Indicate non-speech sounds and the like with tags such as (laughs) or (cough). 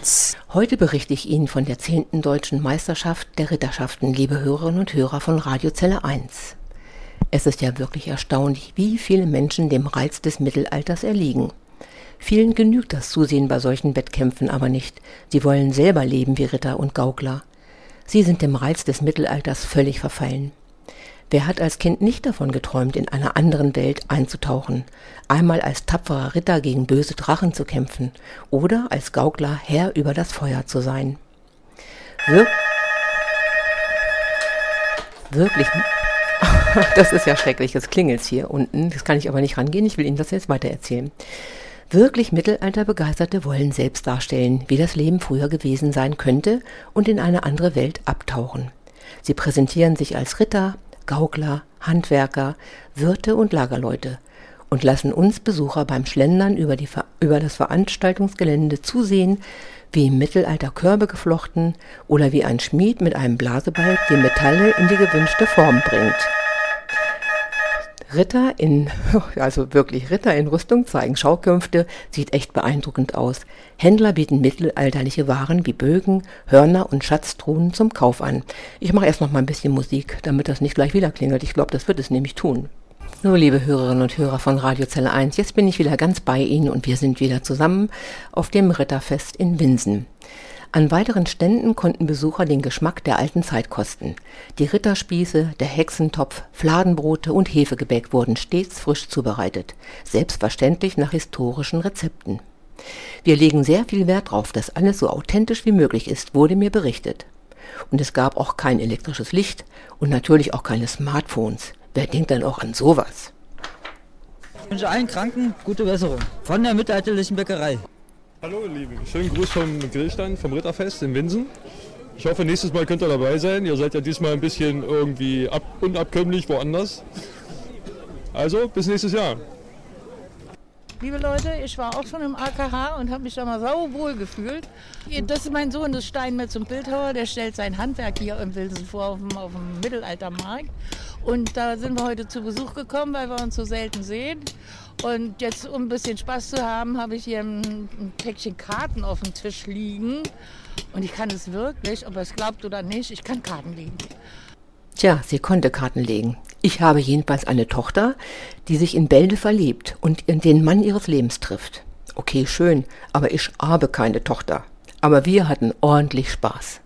1. Heute berichte ich Ihnen von der 10. Deutschen Meisterschaft der Ritterschaften, liebe Hörerinnen und Hörer von Radiozelle 1. Es ist ja wirklich erstaunlich, wie viele Menschen dem Reiz des Mittelalters erliegen. Vielen genügt das Zusehen bei solchen Wettkämpfen aber nicht. Sie wollen selber leben wie Ritter und Gaukler. Sie sind dem Reiz des Mittelalters völlig verfallen. Wer hat als Kind nicht davon geträumt, in einer anderen Welt einzutauchen, einmal als tapferer Ritter gegen böse Drachen zu kämpfen oder als Gaukler Herr über das Feuer zu sein? Wir wirklich. (laughs) Das ist ja schrecklich, jetzt klingelt's hier unten. Das kann ich aber nicht rangehen. Ich will Ihnen das jetzt weiter erzählen. Wirklich Mittelalterbegeisterte wollen selbst darstellen, wie das Leben früher gewesen sein könnte und in eine andere Welt abtauchen. Sie präsentieren sich als Ritter, Gaukler, Handwerker, Wirte und Lagerleute und lassen uns Besucher beim Schlendern über, die, über das Veranstaltungsgelände zusehen, wie im Mittelalter Körbe geflochten oder wie ein Schmied mit einem Blasebalg die Metalle in die gewünschte Form bringt. Ritter in, (laughs) also wirklich Ritter in Rüstung zeigen Schaukünfte, sieht echt beeindruckend aus. Händler bieten mittelalterliche Waren wie Bögen, Hörner und Schatztruhen zum Kauf an. Ich mache erst noch mal ein bisschen Musik, damit das nicht gleich wieder klingelt. Ich glaube, das wird es nämlich tun. So, liebe Hörerinnen und Hörer von Radio Zelle 1, jetzt bin ich wieder ganz bei Ihnen und wir sind wieder zusammen auf dem Ritterfest in Winsen. An weiteren Ständen konnten Besucher den Geschmack der alten Zeit kosten. Die Ritterspieße, der Hexentopf, Fladenbrote und Hefegebäck wurden stets frisch zubereitet, selbstverständlich nach historischen Rezepten. Wir legen sehr viel Wert darauf, dass alles so authentisch wie möglich ist, wurde mir berichtet. Und es gab auch kein elektrisches Licht und natürlich auch keine Smartphones. Wer denkt dann auch an sowas? Ich wünsche allen Kranken gute Besserung von der mittelalterlichen Bäckerei. Hallo ihr Lieben, schönen Gruß vom Grillstand vom Ritterfest in Winsen. Ich hoffe, nächstes Mal könnt ihr dabei sein. Ihr seid ja diesmal ein bisschen irgendwie ab unabkömmlich woanders. Also, bis nächstes Jahr. Liebe Leute, ich war auch schon im AKH und habe mich da mal sauwohl gefühlt. Das ist mein Sohn, das Steinmetz und Bildhauer, der stellt sein Handwerk hier im Wilsen vor auf dem, auf dem Mittelaltermarkt. Und da sind wir heute zu Besuch gekommen, weil wir uns so selten sehen. Und jetzt, um ein bisschen Spaß zu haben, habe ich hier ein, ein Päckchen Karten auf dem Tisch liegen. Und ich kann es wirklich, ob ihr es glaubt oder nicht, ich kann Karten legen. Tja, sie konnte Karten legen. Ich habe jedenfalls eine Tochter, die sich in Bälde verliebt und in den Mann ihres Lebens trifft. Okay, schön, aber ich habe keine Tochter. Aber wir hatten ordentlich Spaß.